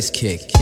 bass kick.